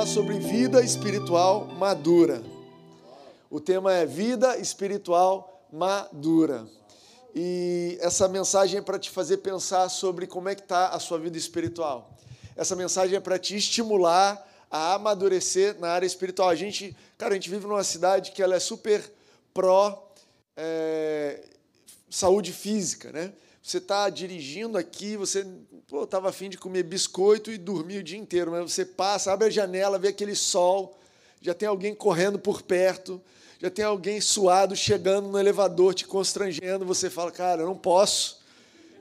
falar sobre vida espiritual madura. O tema é vida espiritual madura. E essa mensagem é para te fazer pensar sobre como é que está a sua vida espiritual. Essa mensagem é para te estimular a amadurecer na área espiritual. A gente, cara, a gente vive numa cidade que ela é super pró é, saúde física, né? Você está dirigindo aqui, você estava afim de comer biscoito e dormir o dia inteiro, mas você passa, abre a janela, vê aquele sol, já tem alguém correndo por perto, já tem alguém suado chegando no elevador, te constrangendo, você fala, cara, eu não posso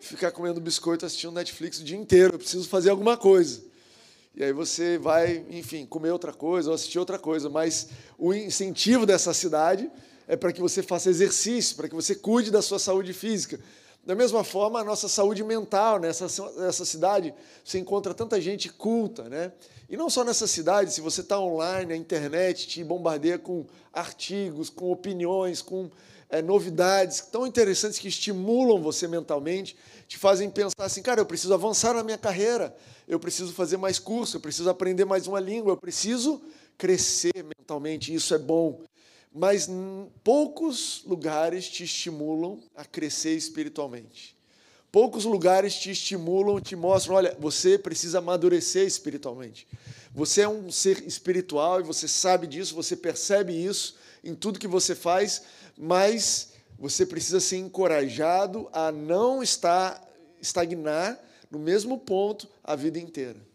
ficar comendo biscoito assistindo Netflix o dia inteiro, eu preciso fazer alguma coisa. E aí você vai, enfim, comer outra coisa ou assistir outra coisa, mas o incentivo dessa cidade é para que você faça exercício, para que você cuide da sua saúde física. Da mesma forma, a nossa saúde mental nessa, nessa cidade, você encontra tanta gente culta, né? E não só nessa cidade, se você está online, a internet te bombardeia com artigos, com opiniões, com é, novidades tão interessantes que estimulam você mentalmente, te fazem pensar assim, cara, eu preciso avançar na minha carreira, eu preciso fazer mais curso, eu preciso aprender mais uma língua, eu preciso crescer mentalmente, isso é bom mas poucos lugares te estimulam a crescer espiritualmente. Poucos lugares te estimulam, te mostram, olha, você precisa amadurecer espiritualmente. Você é um ser espiritual e você sabe disso, você percebe isso em tudo que você faz, mas você precisa ser encorajado a não estar estagnar no mesmo ponto a vida inteira.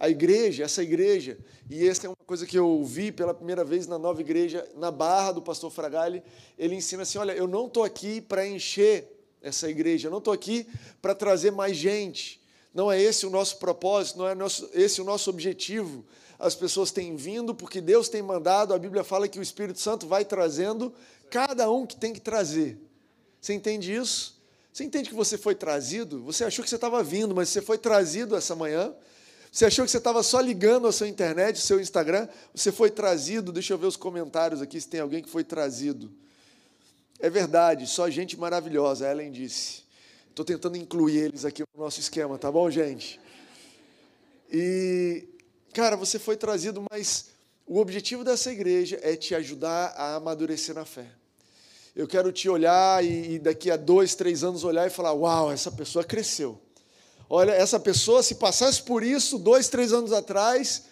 A igreja, essa igreja, e essa é uma coisa que eu ouvi pela primeira vez na nova igreja, na barra do pastor Fragali, ele ensina assim: olha, eu não estou aqui para encher essa igreja, eu não estou aqui para trazer mais gente. Não é esse o nosso propósito, não é esse o nosso objetivo. As pessoas têm vindo porque Deus tem mandado, a Bíblia fala que o Espírito Santo vai trazendo cada um que tem que trazer. Você entende isso? Você entende que você foi trazido? Você achou que você estava vindo, mas você foi trazido essa manhã você achou que você estava só ligando a sua internet, o seu Instagram? Você foi trazido. Deixa eu ver os comentários aqui se tem alguém que foi trazido. É verdade, só gente maravilhosa, Ellen disse. Estou tentando incluir eles aqui no nosso esquema, tá bom, gente? E, cara, você foi trazido, mas o objetivo dessa igreja é te ajudar a amadurecer na fé. Eu quero te olhar e daqui a dois, três anos olhar e falar: Uau, essa pessoa cresceu. Olha, essa pessoa, se passasse por isso dois, três anos atrás,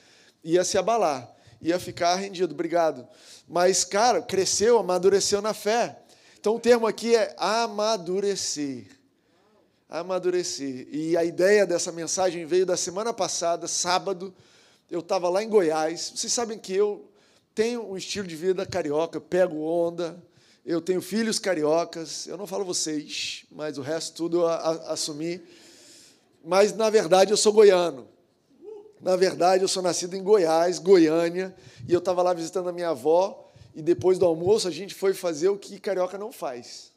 ia se abalar, ia ficar rendido. Obrigado. Mas, cara, cresceu, amadureceu na fé. Então, o termo aqui é amadurecer. Amadurecer. E a ideia dessa mensagem veio da semana passada, sábado. Eu estava lá em Goiás. Vocês sabem que eu tenho um estilo de vida carioca, pego onda, eu tenho filhos cariocas. Eu não falo vocês, mas o resto tudo eu assumi mas na verdade eu sou goiano. Na verdade, eu sou nascido em Goiás, Goiânia, e eu estava lá visitando a minha avó, e depois do almoço a gente foi fazer o que carioca não faz.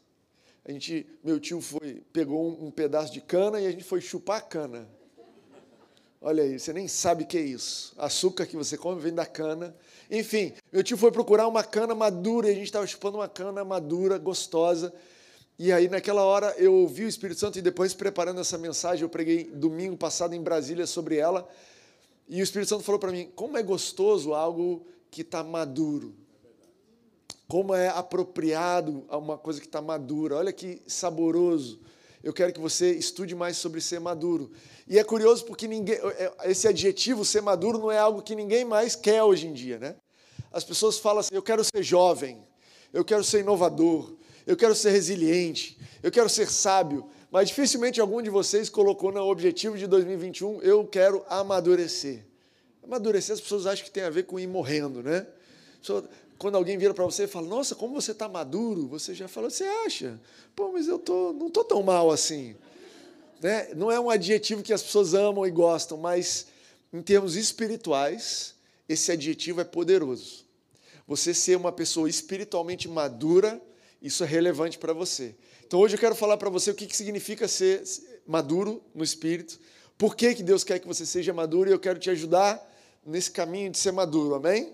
A gente, meu tio foi, pegou um, um pedaço de cana e a gente foi chupar cana. Olha aí, você nem sabe o que é isso. Açúcar que você come vem da cana. Enfim, meu tio foi procurar uma cana madura e a gente estava chupando uma cana madura, gostosa. E aí, naquela hora, eu ouvi o Espírito Santo e depois, preparando essa mensagem, eu preguei domingo passado em Brasília sobre ela. E o Espírito Santo falou para mim: como é gostoso algo que está maduro. Como é apropriado a uma coisa que está madura. Olha que saboroso. Eu quero que você estude mais sobre ser maduro. E é curioso porque ninguém, é, esse adjetivo, ser maduro, não é algo que ninguém mais quer hoje em dia. Né? As pessoas falam assim: eu quero ser jovem, eu quero ser inovador, eu quero ser resiliente, eu quero ser sábio, mas dificilmente algum de vocês colocou no objetivo de 2021, eu quero amadurecer. Amadurecer, as pessoas acham que tem a ver com ir morrendo, né? Quando alguém vira para você e fala, nossa, como você está maduro, você já fala, você acha? Pô, mas eu tô, não estou tão mal assim. Né? Não é um adjetivo que as pessoas amam e gostam, mas em termos espirituais, esse adjetivo é poderoso. Você ser uma pessoa espiritualmente madura isso é relevante para você. Então hoje eu quero falar para você o que, que significa ser maduro no espírito, por que, que Deus quer que você seja maduro e eu quero te ajudar nesse caminho de ser maduro, amém?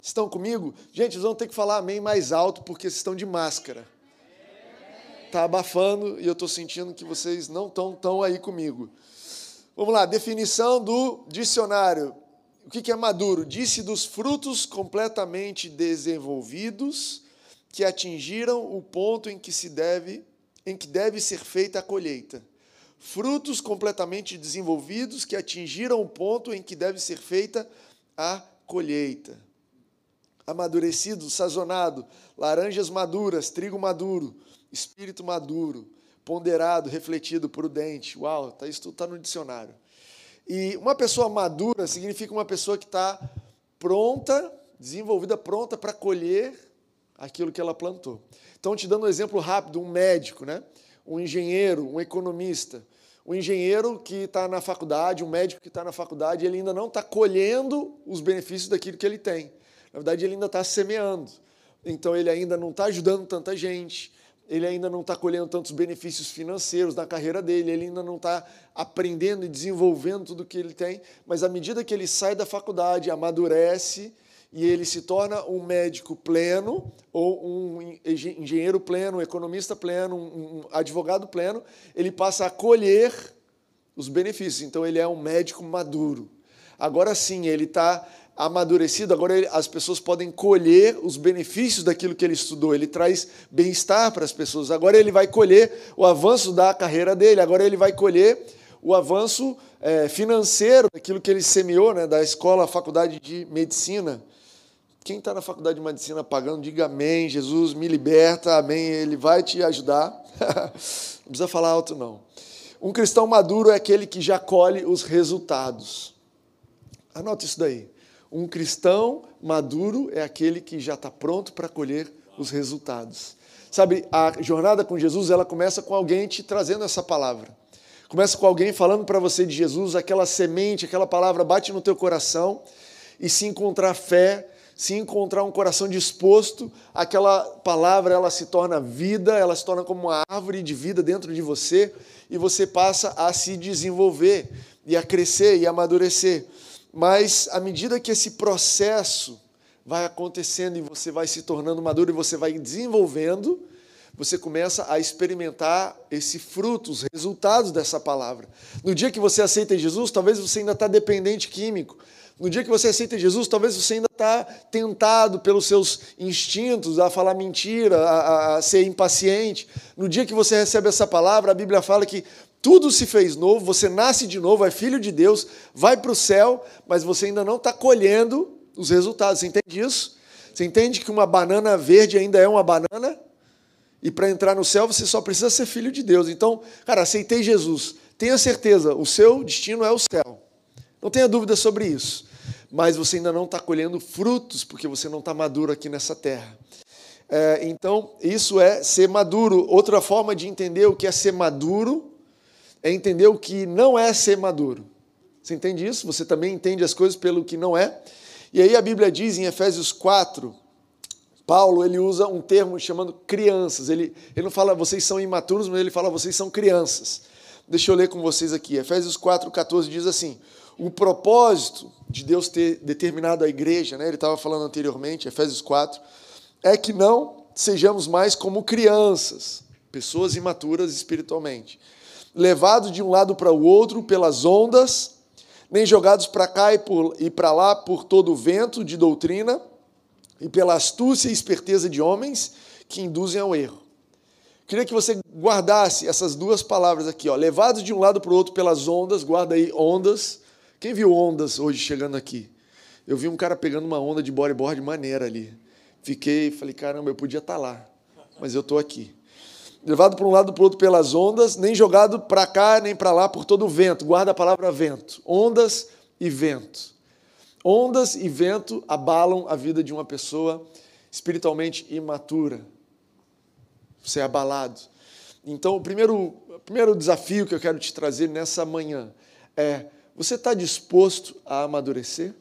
Estão comigo? Gente, vocês vão ter que falar amém mais alto porque vocês estão de máscara. Está abafando e eu estou sentindo que vocês não estão tão aí comigo. Vamos lá, definição do dicionário. o que é maduro? Disse dos frutos completamente desenvolvidos que atingiram o ponto em que se deve, em que deve ser feita a colheita. Frutos completamente desenvolvidos que atingiram o ponto em que deve ser feita a colheita. Amadurecido, sazonado, laranjas maduras, trigo maduro, espírito maduro, ponderado, refletido, prudente. Uau, tá, isso tudo está no dicionário. E uma pessoa madura significa uma pessoa que está pronta, desenvolvida, pronta para colher aquilo que ela plantou. Então, te dando um exemplo rápido, um médico, né? um engenheiro, um economista. O engenheiro que está na faculdade, um médico que está na faculdade, ele ainda não está colhendo os benefícios daquilo que ele tem. Na verdade, ele ainda está semeando. Então, ele ainda não está ajudando tanta gente, ele ainda não está colhendo tantos benefícios financeiros na carreira dele, ele ainda não está aprendendo e desenvolvendo tudo que ele tem, mas à medida que ele sai da faculdade, amadurece e ele se torna um médico pleno, ou um engenheiro pleno, um economista pleno, um advogado pleno, ele passa a colher os benefícios. Então ele é um médico maduro. Agora sim, ele está amadurecido, agora ele, as pessoas podem colher os benefícios daquilo que ele estudou. Ele traz bem-estar para as pessoas. Agora ele vai colher o avanço da carreira dele, agora ele vai colher o avanço é, financeiro daquilo que ele semeou, né, da escola, faculdade de medicina. Quem está na faculdade de medicina pagando, diga amém, Jesus me liberta, amém, ele vai te ajudar. não precisa falar alto, não. Um cristão maduro é aquele que já colhe os resultados. Anota isso daí. Um cristão maduro é aquele que já está pronto para colher os resultados. Sabe, a jornada com Jesus, ela começa com alguém te trazendo essa palavra. Começa com alguém falando para você de Jesus, aquela semente, aquela palavra bate no teu coração e se encontrar fé, se encontrar um coração disposto, aquela palavra ela se torna vida, ela se torna como uma árvore de vida dentro de você e você passa a se desenvolver e a crescer e amadurecer. Mas à medida que esse processo vai acontecendo e você vai se tornando maduro e você vai desenvolvendo, você começa a experimentar esse fruto, os resultados dessa palavra. No dia que você aceita Jesus, talvez você ainda está dependente químico. No dia que você aceita Jesus, talvez você ainda está tentado pelos seus instintos a falar mentira, a, a, ser impaciente. No dia que você recebe essa palavra, a Bíblia fala que tudo se fez novo, você nasce de novo, é filho de Deus, vai para o céu, mas você ainda não está colhendo os resultados. Você entende isso? Você entende que uma banana verde ainda é uma banana? E para entrar no céu você só precisa ser filho de Deus. Então, cara, aceitei Jesus. Tenha certeza, o seu destino é o céu. Não tenha dúvida sobre isso. Mas você ainda não está colhendo frutos porque você não está maduro aqui nessa terra. É, então, isso é ser maduro. Outra forma de entender o que é ser maduro é entender o que não é ser maduro. Você entende isso? Você também entende as coisas pelo que não é? E aí a Bíblia diz em Efésios 4, Paulo ele usa um termo chamando crianças. Ele, ele não fala vocês são imaturos, mas ele fala vocês são crianças. Deixa eu ler com vocês aqui. Efésios 4, 14 diz assim: o propósito de Deus ter determinado a igreja, né, ele estava falando anteriormente, Efésios 4, é que não sejamos mais como crianças, pessoas imaturas espiritualmente levados de um lado para o outro pelas ondas, nem jogados para cá e para lá por todo o vento de doutrina e pela astúcia e esperteza de homens que induzem ao erro. Queria que você guardasse essas duas palavras aqui, ó, levados de um lado para o outro pelas ondas, guarda aí ondas. Quem viu ondas hoje chegando aqui? Eu vi um cara pegando uma onda de bodyboard maneira ali. Fiquei, falei, caramba, eu podia estar tá lá, mas eu estou aqui levado para um lado para o outro pelas ondas, nem jogado para cá nem para lá por todo o vento. Guarda a palavra vento. Ondas e vento. Ondas e vento abalam a vida de uma pessoa espiritualmente imatura. Você é abalado. Então, o primeiro, o primeiro desafio que eu quero te trazer nessa manhã é: você está disposto a amadurecer?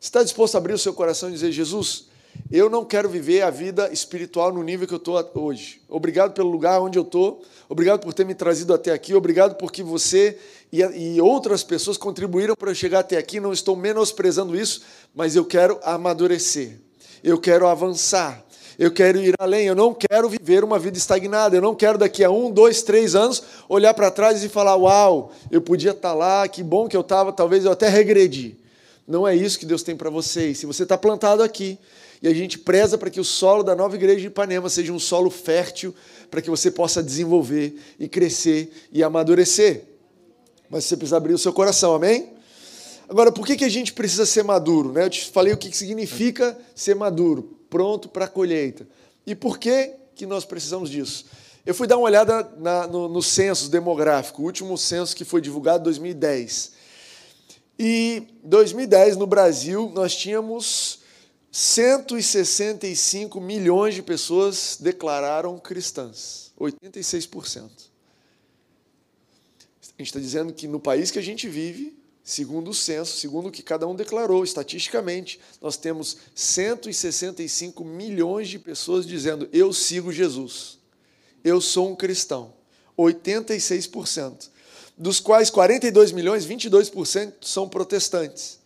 Você está disposto a abrir o seu coração e dizer: Jesus, eu não quero viver a vida espiritual no nível que eu estou hoje. Obrigado pelo lugar onde eu estou, obrigado por ter me trazido até aqui, obrigado porque você e, outras pessoas contribuíram para eu chegar até aqui. Não estou menosprezando isso, mas eu quero amadurecer, eu quero avançar, eu quero ir além, eu não quero viver uma vida estagnada, eu não quero daqui a um, dois, três anos olhar para trás e falar: Uau, eu podia estar tá lá, que bom que eu estava, talvez eu até regredi. Não é isso que Deus tem para você. E se você está plantado aqui, e a gente preza para que o solo da nova igreja de Ipanema seja um solo fértil para que você possa desenvolver e crescer e amadurecer. Mas você precisa abrir o seu coração, amém? Agora, por que, que a gente precisa ser maduro? Né? Eu te falei o que significa ser maduro, pronto para a colheita. E por que, que nós precisamos disso? Eu fui dar uma olhada na, no, no censo demográfico, o último censo que foi divulgado em 2010. E 2010, no Brasil, nós tínhamos 165 milhões de pessoas declararam cristãs, 86%. A gente está dizendo que no país que a gente vive, segundo o censo, segundo o que cada um declarou, estatisticamente, nós temos 165 milhões de pessoas dizendo: Eu sigo Jesus, eu sou um cristão. 86% dos quais 42 milhões, 22% são protestantes.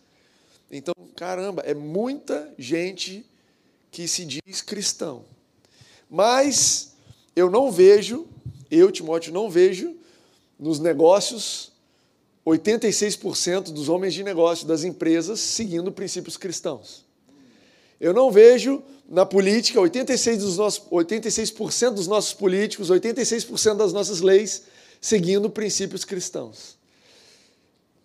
Então, caramba, é muita gente que se diz cristão. Mas eu não vejo, eu, Timóteo, não vejo nos negócios 86% dos homens de negócio das empresas seguindo princípios cristãos. Eu não vejo na política 86%, dos nossos, 86 dos nossos políticos, 86% das nossas leis seguindo princípios cristãos.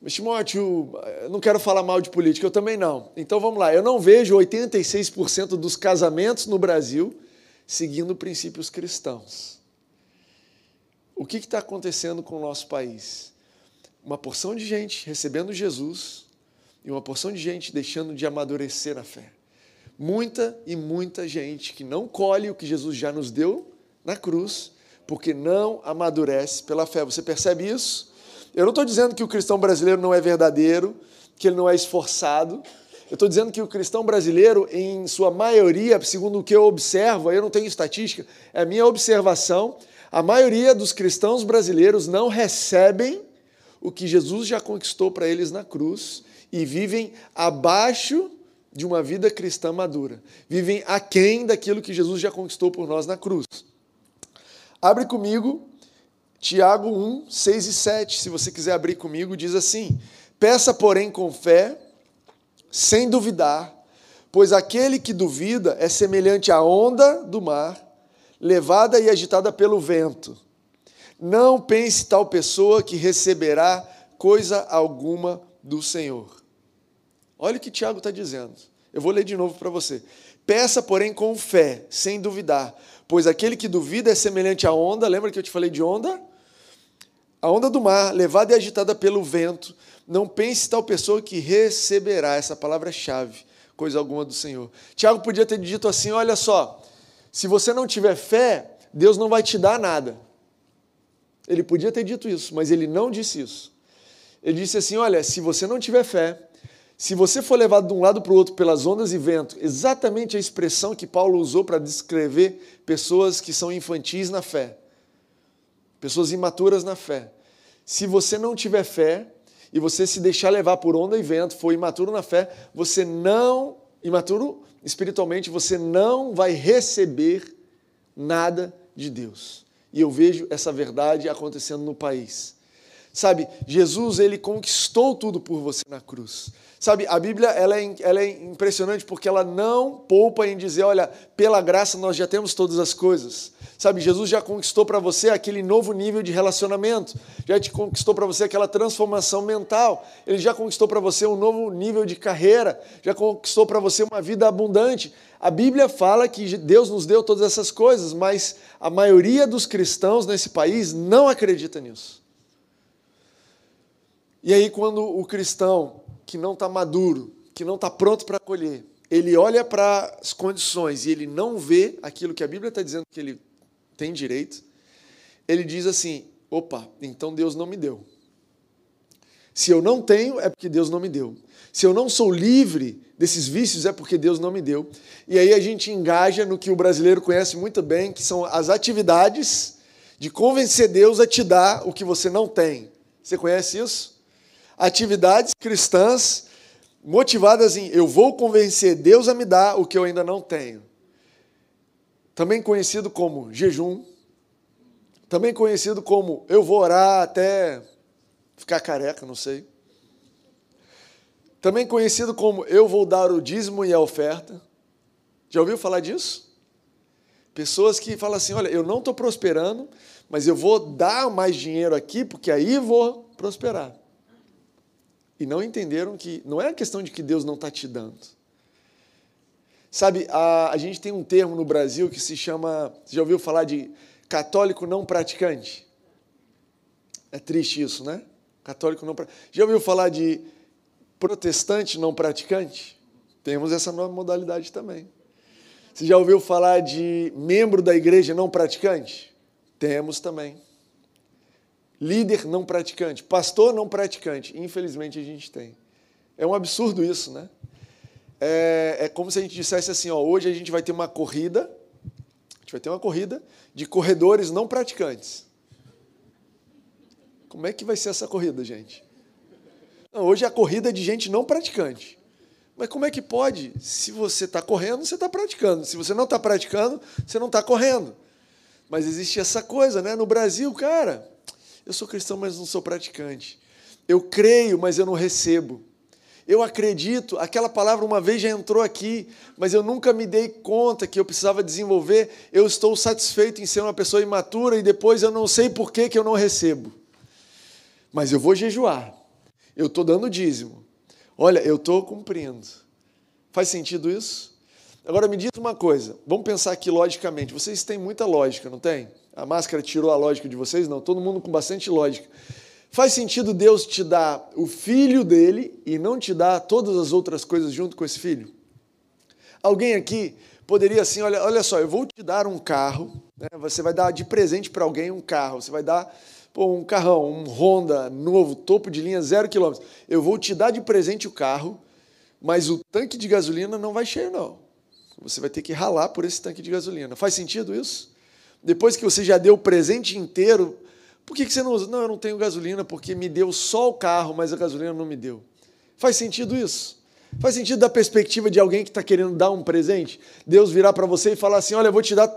Mas, Timóteo, eu não quero falar mal de política, eu também não. Então vamos lá, eu não vejo 86% dos casamentos no Brasil seguindo princípios cristãos. O que está acontecendo com o nosso país? Uma porção de gente recebendo Jesus e uma porção de gente deixando de amadurecer na fé. Muita e muita gente que não colhe o que Jesus já nos deu na cruz porque não amadurece pela fé. Você percebe isso? Eu não estou dizendo que o cristão brasileiro não é verdadeiro, que ele não é esforçado. Eu estou dizendo que o cristão brasileiro, em sua maioria, segundo o que eu observo, eu não tenho estatística, é a minha observação, a maioria dos cristãos brasileiros não recebem o que Jesus já conquistou para eles na cruz e vivem abaixo de uma vida cristã madura. Vivem aquém daquilo que Jesus já conquistou por nós na cruz. Abre comigo Tiago 1, 6 e 7. Se você quiser abrir comigo, diz assim: Peça, porém, com fé, sem duvidar, pois aquele que duvida é semelhante à onda do mar, levada e agitada pelo vento. Não pense tal pessoa que receberá coisa alguma do Senhor. Olha o que Tiago está dizendo. Eu vou ler de novo para você. Peça, porém, com fé, sem duvidar, pois aquele que duvida é semelhante à onda, lembra que eu te falei de onda? A onda do mar, levada e agitada pelo vento. Não pense tal pessoa que receberá, essa palavra-chave, coisa alguma do Senhor. Tiago podia ter dito assim: olha só, se você não tiver fé, Deus não vai te dar nada. Ele podia ter dito isso, mas ele não disse isso. Ele disse assim: olha, se você não tiver fé, se você for levado de um lado para o outro pelas ondas e vento, exatamente a expressão que Paulo usou para descrever pessoas que são infantis na fé, pessoas imaturas na fé. Se você não tiver fé e você se deixar levar por onda e vento, for imaturo na fé, você não, imaturo espiritualmente, você não vai receber nada de Deus. E eu vejo essa verdade acontecendo no país. Sabe, Jesus ele conquistou tudo por você na cruz. Sabe, a Bíblia ela é, ela é impressionante porque ela não poupa em dizer, olha, pela graça nós já temos todas as coisas. Sabe, Jesus já conquistou para você aquele novo nível de relacionamento, já te conquistou para você aquela transformação mental, ele já conquistou para você um novo nível de carreira, já conquistou para você uma vida abundante. A Bíblia fala que Deus nos deu todas essas coisas, mas a maioria dos cristãos nesse país não acredita nisso. E aí, quando o cristão que não está maduro, que não está pronto para colher, ele olha para as condições e ele não vê aquilo que a Bíblia está dizendo que ele tem direito, ele diz assim: opa, então Deus não me deu. Se eu não tenho, é porque Deus não me deu. Se eu não sou livre desses vícios, é porque Deus não me deu. E aí a gente engaja no que o brasileiro conhece muito bem, que são as atividades de convencer Deus a te dar o que você não tem. Você conhece isso? atividades cristãs motivadas em eu vou convencer Deus a me dar o que eu ainda não tenho. Também conhecido como jejum, também conhecido como eu vou orar até ficar careca, não sei. Também conhecido como eu vou dar o dízimo e a oferta. Já ouviu falar disso? Pessoas que falam assim: olha, eu não estou prosperando, mas eu vou dar mais dinheiro aqui, porque aí vou prosperar. E não entenderam que não é a questão de que Deus não está te dando. Sabe, a, a gente tem um termo no Brasil que se chama. Você já ouviu falar de católico não praticante? É triste isso, né? Católico não praticante. Já ouviu falar de protestante não praticante? Temos essa nova modalidade também. Você já ouviu falar de membro da igreja não praticante? Temos também. Líder não praticante, pastor não praticante. Infelizmente a gente tem. É um absurdo isso, né? É, é como se a gente dissesse assim: ó, hoje a gente vai ter uma corrida, a gente vai ter uma corrida de corredores não praticantes. Como é que vai ser essa corrida, gente? Não, hoje é a corrida de gente não praticante. Mas como é que pode? Se você está correndo, você está praticando. Se você não está praticando, você não está correndo. Mas existe essa coisa, né? No Brasil, cara, eu sou cristão, mas não sou praticante. Eu creio, mas eu não recebo. Eu acredito, aquela palavra uma vez já entrou aqui, mas eu nunca me dei conta que eu precisava desenvolver. Eu estou satisfeito em ser uma pessoa imatura e depois eu não sei por que, que eu não recebo. Mas eu vou jejuar. Eu estou dando dízimo. Olha, eu estou cumprindo. Faz sentido isso? Agora me diz uma coisa, vamos pensar aqui logicamente. Vocês têm muita lógica, não tem? A máscara tirou a lógica de vocês? Não, todo mundo com bastante lógica. Faz sentido Deus te dar o filho dele e não te dar todas as outras coisas junto com esse filho? Alguém aqui poderia assim, olha, olha só, eu vou te dar um carro, né? você vai dar de presente para alguém um carro, você vai dar pô, um carrão, um Honda novo, topo de linha, zero quilômetros. Eu vou te dar de presente o carro, mas o tanque de gasolina não vai cheio, não. Você vai ter que ralar por esse tanque de gasolina. Faz sentido isso? Depois que você já deu o presente inteiro, por que você não usa? Não, eu não tenho gasolina porque me deu só o carro, mas a gasolina não me deu. Faz sentido isso? Faz sentido da perspectiva de alguém que está querendo dar um presente? Deus virar para você e falar assim: olha, eu vou te dar.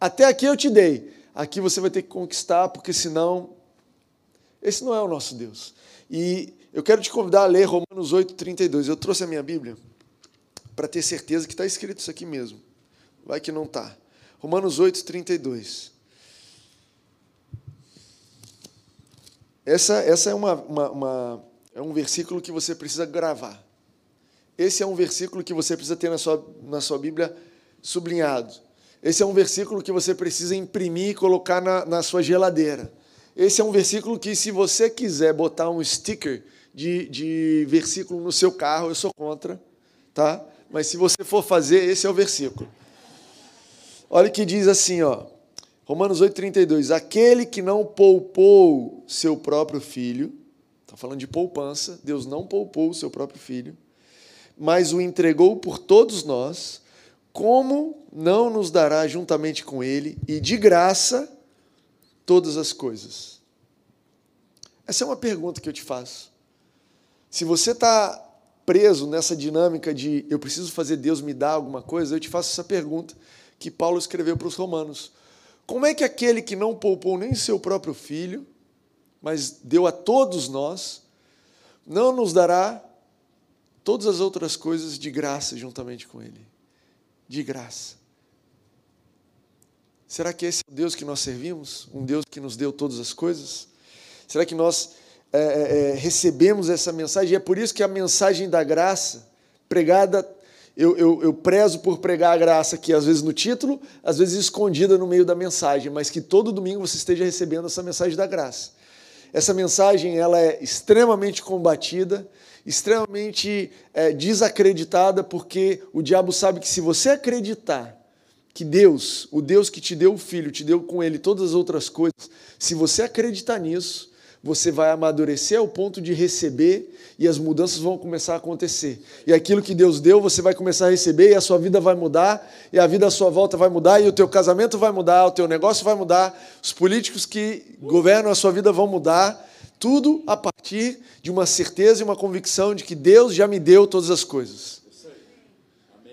Até aqui eu te dei. Aqui você vai ter que conquistar, porque senão esse não é o nosso Deus. E eu quero te convidar a ler Romanos 8, 32. Eu trouxe a minha Bíblia para ter certeza que está escrito isso aqui mesmo. Vai que não está. Romanos 8, 32. Essa, essa é, uma, uma, uma, é um versículo que você precisa gravar. Esse é um versículo que você precisa ter na sua, na sua Bíblia sublinhado. Esse é um versículo que você precisa imprimir e colocar na, na sua geladeira. Esse é um versículo que, se você quiser botar um sticker de, de versículo no seu carro, eu sou contra, tá? Mas se você for fazer, esse é o versículo. Olha que diz assim, ó. Romanos 8,32. Aquele que não poupou seu próprio filho, está falando de poupança, Deus não poupou o seu próprio filho, mas o entregou por todos nós, como não nos dará juntamente com ele e de graça todas as coisas? Essa é uma pergunta que eu te faço. Se você está preso nessa dinâmica de eu preciso fazer Deus me dar alguma coisa, eu te faço essa pergunta que Paulo escreveu para os romanos. Como é que aquele que não poupou nem seu próprio filho, mas deu a todos nós, não nos dará todas as outras coisas de graça juntamente com ele? De graça. Será que esse é o Deus que nós servimos? Um Deus que nos deu todas as coisas? Será que nós é, é, é, recebemos essa mensagem? E é por isso que a mensagem da graça, pregada, eu, eu, eu prezo por pregar a graça aqui, às vezes no título, às vezes escondida no meio da mensagem, mas que todo domingo você esteja recebendo essa mensagem da graça. Essa mensagem ela é extremamente combatida, extremamente é, desacreditada, porque o diabo sabe que se você acreditar que Deus, o Deus que te deu o filho, te deu com ele todas as outras coisas, se você acreditar nisso, você vai amadurecer ao ponto de receber e as mudanças vão começar a acontecer. E aquilo que Deus deu, você vai começar a receber e a sua vida vai mudar, e a vida à sua volta vai mudar, e o teu casamento vai mudar, o teu negócio vai mudar, os políticos que governam a sua vida vão mudar, tudo a partir de uma certeza e uma convicção de que Deus já me deu todas as coisas.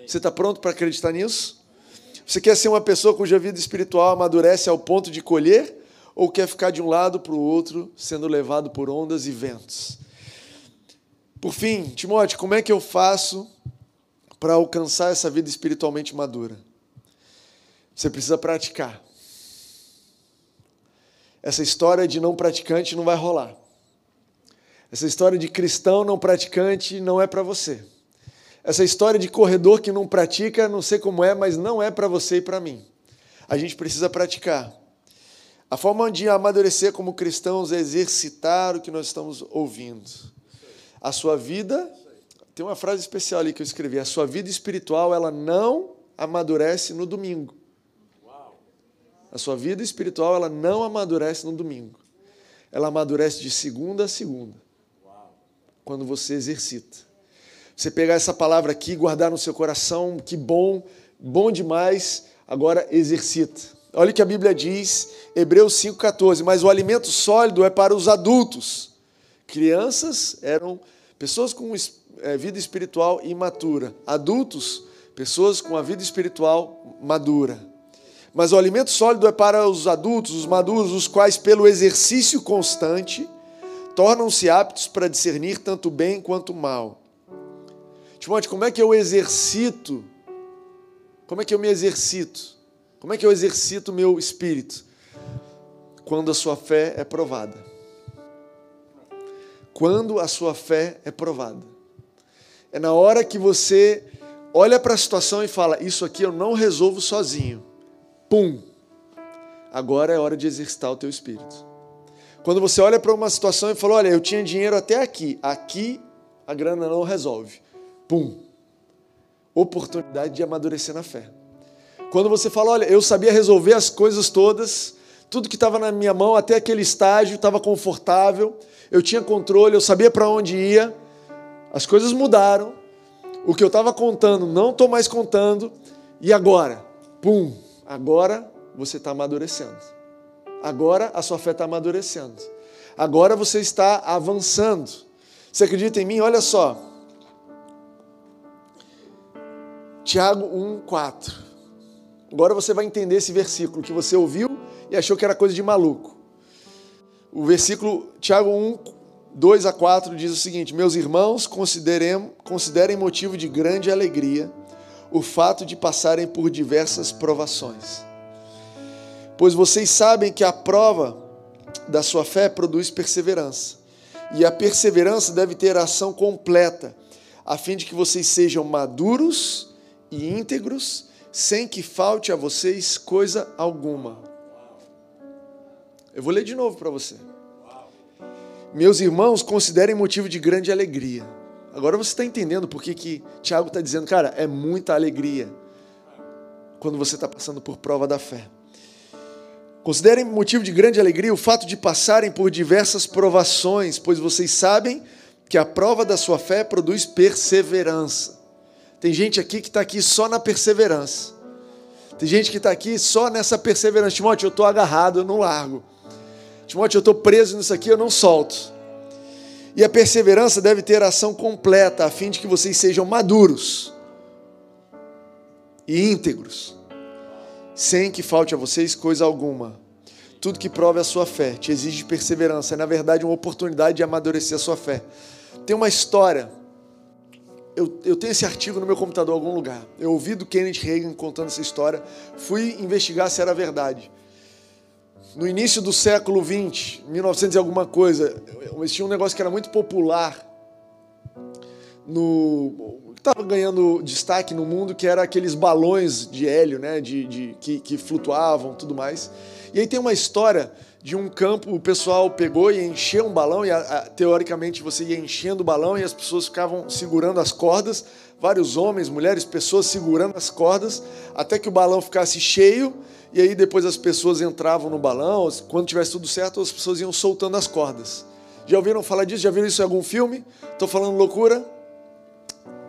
Você está pronto para acreditar nisso? Você quer ser uma pessoa cuja vida espiritual amadurece ao ponto de colher? Ou quer ficar de um lado para o outro, sendo levado por ondas e ventos? Por fim, Timóteo, como é que eu faço para alcançar essa vida espiritualmente madura? Você precisa praticar. Essa história de não praticante não vai rolar. Essa história de cristão não praticante não é para você. Essa história de corredor que não pratica, não sei como é, mas não é para você e para mim. A gente precisa praticar. A forma de amadurecer como cristãos é exercitar o que nós estamos ouvindo. A sua vida, tem uma frase especial ali que eu escrevi, a sua vida espiritual, ela não amadurece no domingo. A sua vida espiritual, ela não amadurece no domingo. Ela amadurece de segunda a segunda. Quando você exercita. Você pegar essa palavra aqui, guardar no seu coração, que bom, bom demais, agora exercita. Olha o que a Bíblia diz, Hebreus 5,14. Mas o alimento sólido é para os adultos. Crianças eram pessoas com é, vida espiritual imatura. Adultos, pessoas com a vida espiritual madura. Mas o alimento sólido é para os adultos, os maduros, os quais, pelo exercício constante, tornam-se aptos para discernir tanto bem quanto mal. Timóteo, como é que eu exercito? Como é que eu me exercito? Como é que eu exercito o meu espírito? Quando a sua fé é provada. Quando a sua fé é provada. É na hora que você olha para a situação e fala: Isso aqui eu não resolvo sozinho. Pum! Agora é hora de exercitar o teu espírito. Quando você olha para uma situação e fala: Olha, eu tinha dinheiro até aqui, aqui a grana não resolve. Pum! Oportunidade de amadurecer na fé. Quando você fala, olha, eu sabia resolver as coisas todas, tudo que estava na minha mão até aquele estágio estava confortável, eu tinha controle, eu sabia para onde ia, as coisas mudaram, o que eu estava contando não estou mais contando, e agora? Pum! Agora você está amadurecendo. Agora a sua fé está amadurecendo. Agora você está avançando. Você acredita em mim? Olha só. Tiago 1, 4. Agora você vai entender esse versículo que você ouviu e achou que era coisa de maluco. O versículo, Tiago 1, 2 a 4 diz o seguinte: Meus irmãos, considerem, considerem motivo de grande alegria o fato de passarem por diversas provações. Pois vocês sabem que a prova da sua fé produz perseverança. E a perseverança deve ter ação completa, a fim de que vocês sejam maduros e íntegros sem que falte a vocês coisa alguma. Eu vou ler de novo para você. Meus irmãos, considerem motivo de grande alegria. Agora você está entendendo por que, que Tiago está dizendo, cara, é muita alegria quando você está passando por prova da fé. Considerem motivo de grande alegria o fato de passarem por diversas provações, pois vocês sabem que a prova da sua fé produz perseverança. Tem gente aqui que está aqui só na perseverança. Tem gente que está aqui só nessa perseverança. Timóteo, eu estou agarrado, eu não largo. Timóteo, eu estou preso nisso aqui, eu não solto. E a perseverança deve ter ação completa, a fim de que vocês sejam maduros e íntegros, sem que falte a vocês coisa alguma. Tudo que prove a sua fé te exige perseverança. É, na verdade, uma oportunidade de amadurecer a sua fé. Tem uma história eu, eu tenho esse artigo no meu computador em algum lugar. Eu ouvi do Kenneth Reagan contando essa história, fui investigar se era verdade. No início do século 20, 1900 e alguma coisa, existia um negócio que era muito popular no estava ganhando destaque no mundo que era aqueles balões de hélio, né, de, de que, que flutuavam, tudo mais. E aí tem uma história de um campo, o pessoal pegou e encheu um balão, e a, a, teoricamente você ia enchendo o balão e as pessoas ficavam segurando as cordas, vários homens, mulheres, pessoas segurando as cordas, até que o balão ficasse cheio, e aí depois as pessoas entravam no balão, quando tivesse tudo certo, as pessoas iam soltando as cordas. Já ouviram falar disso? Já viram isso em algum filme? Estou falando loucura?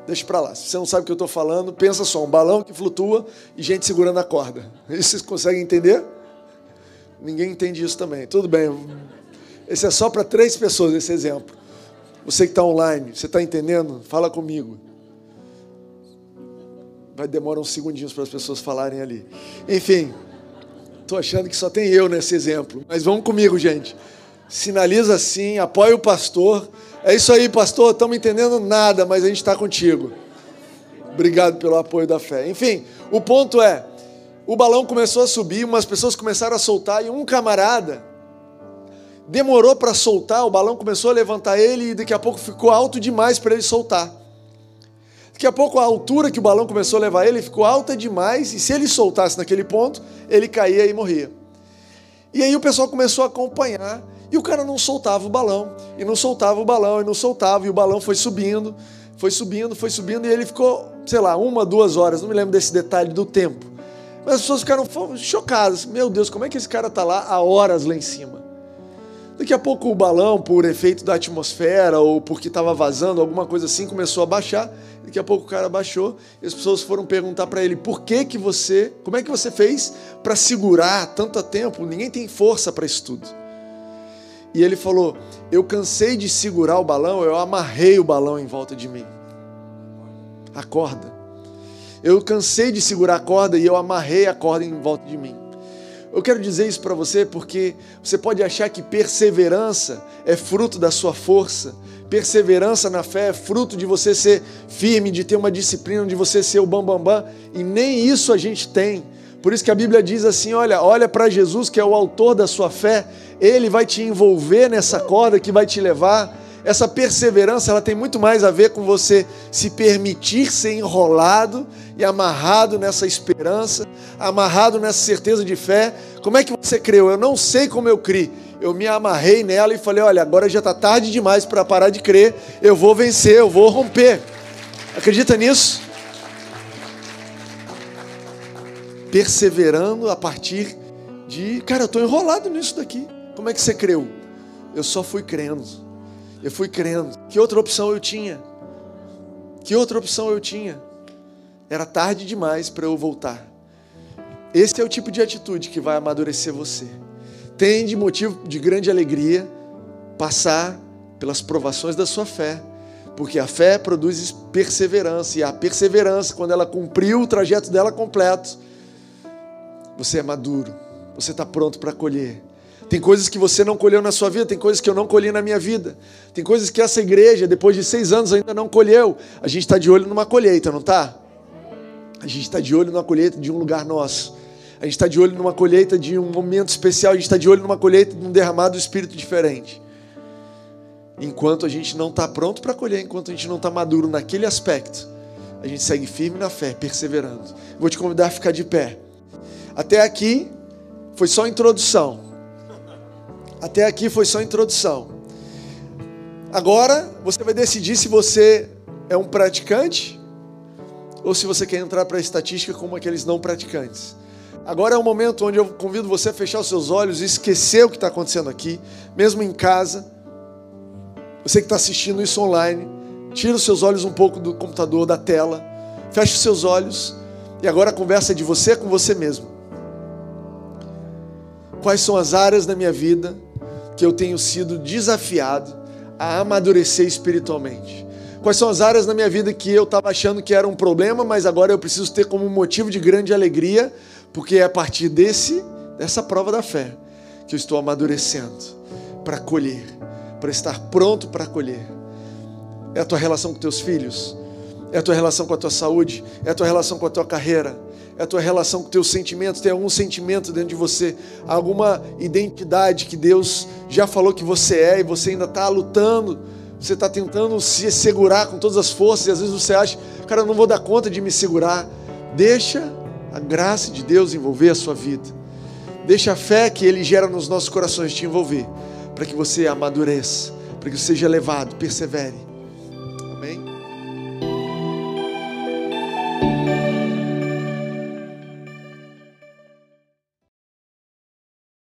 Deixa para lá. Se você não sabe o que eu estou falando, pensa só: um balão que flutua e gente segurando a corda. Isso vocês conseguem entender? Ninguém entende isso também. Tudo bem. Esse é só para três pessoas, esse exemplo. Você que está online, você está entendendo? Fala comigo. Vai demorar uns segundinhos para as pessoas falarem ali. Enfim, estou achando que só tem eu nesse exemplo. Mas vamos comigo, gente. Sinaliza assim, apoia o pastor. É isso aí, pastor. Estamos entendendo nada, mas a gente está contigo. Obrigado pelo apoio da fé. Enfim, o ponto é: o balão começou a subir, umas pessoas começaram a soltar e um camarada demorou para soltar, o balão começou a levantar ele e daqui a pouco ficou alto demais para ele soltar. Daqui a pouco a altura que o balão começou a levar ele ficou alta demais e se ele soltasse naquele ponto, ele caía e morria. E aí o pessoal começou a acompanhar e o cara não soltava o balão, e não soltava o balão, e não soltava, e o balão foi subindo, foi subindo, foi subindo, e ele ficou, sei lá, uma, duas horas, não me lembro desse detalhe do tempo. Mas as pessoas ficaram chocadas. Meu Deus, como é que esse cara está lá há horas lá em cima? Daqui a pouco o balão, por efeito da atmosfera ou porque estava vazando, alguma coisa assim, começou a baixar. Daqui a pouco o cara baixou e as pessoas foram perguntar para ele: "Por que que você, como é que você fez para segurar tanto tempo? Ninguém tem força para isso tudo". E ele falou: "Eu cansei de segurar o balão, eu amarrei o balão em volta de mim". A corda. Eu cansei de segurar a corda e eu amarrei a corda em volta de mim. Eu quero dizer isso para você porque você pode achar que perseverança é fruto da sua força, perseverança na fé é fruto de você ser firme, de ter uma disciplina, de você ser o bambambam, bam, bam, e nem isso a gente tem. Por isso que a Bíblia diz assim: olha, olha para Jesus, que é o autor da sua fé, ele vai te envolver nessa corda que vai te levar essa perseverança ela tem muito mais a ver com você se permitir ser enrolado e amarrado nessa esperança, amarrado nessa certeza de fé. Como é que você creu? Eu não sei como eu criei. Eu me amarrei nela e falei: olha, agora já está tarde demais para parar de crer. Eu vou vencer, eu vou romper. Acredita nisso? Perseverando a partir de, cara, eu estou enrolado nisso daqui. Como é que você creu? Eu só fui crendo. Eu fui crendo. Que outra opção eu tinha? Que outra opção eu tinha? Era tarde demais para eu voltar. Esse é o tipo de atitude que vai amadurecer você. Tem de motivo de grande alegria passar pelas provações da sua fé, porque a fé produz perseverança, e a perseverança, quando ela cumpriu o trajeto dela completo, você é maduro, você está pronto para colher. Tem coisas que você não colheu na sua vida, tem coisas que eu não colhi na minha vida. Tem coisas que essa igreja, depois de seis anos, ainda não colheu. A gente está de olho numa colheita, não está? A gente está de olho numa colheita de um lugar nosso. A gente está de olho numa colheita de um momento especial. A gente está de olho numa colheita de um derramado do Espírito diferente. Enquanto a gente não está pronto para colher, enquanto a gente não está maduro naquele aspecto, a gente segue firme na fé, perseverando. Vou te convidar a ficar de pé. Até aqui foi só introdução. Até aqui foi só introdução. Agora você vai decidir se você é um praticante ou se você quer entrar para a estatística como aqueles não praticantes. Agora é o momento onde eu convido você a fechar os seus olhos e esquecer o que está acontecendo aqui, mesmo em casa. Você que está assistindo isso online, tira os seus olhos um pouco do computador, da tela, feche os seus olhos e agora a conversa é de você com você mesmo. Quais são as áreas da minha vida que eu tenho sido desafiado a amadurecer espiritualmente? Quais são as áreas na minha vida que eu estava achando que era um problema, mas agora eu preciso ter como motivo de grande alegria, porque é a partir desse dessa prova da fé que eu estou amadurecendo para colher, para estar pronto para colher. É a tua relação com teus filhos, é a tua relação com a tua saúde, é a tua relação com a tua carreira, é a tua relação com teus sentimentos, tem algum sentimento dentro de você, alguma identidade que Deus já falou que você é e você ainda está lutando, você está tentando se segurar com todas as forças e às vezes você acha, cara, eu não vou dar conta de me segurar. Deixa a graça de Deus envolver a sua vida. Deixa a fé que Ele gera nos nossos corações te envolver, para que você amadureça, para que você seja levado, persevere